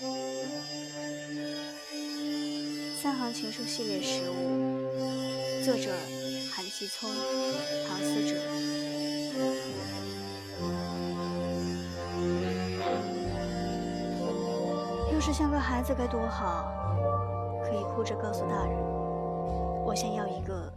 三行情书系列十五作者韩继聪唐思哲。要是像个孩子该多好可以哭着告诉大人我想要一个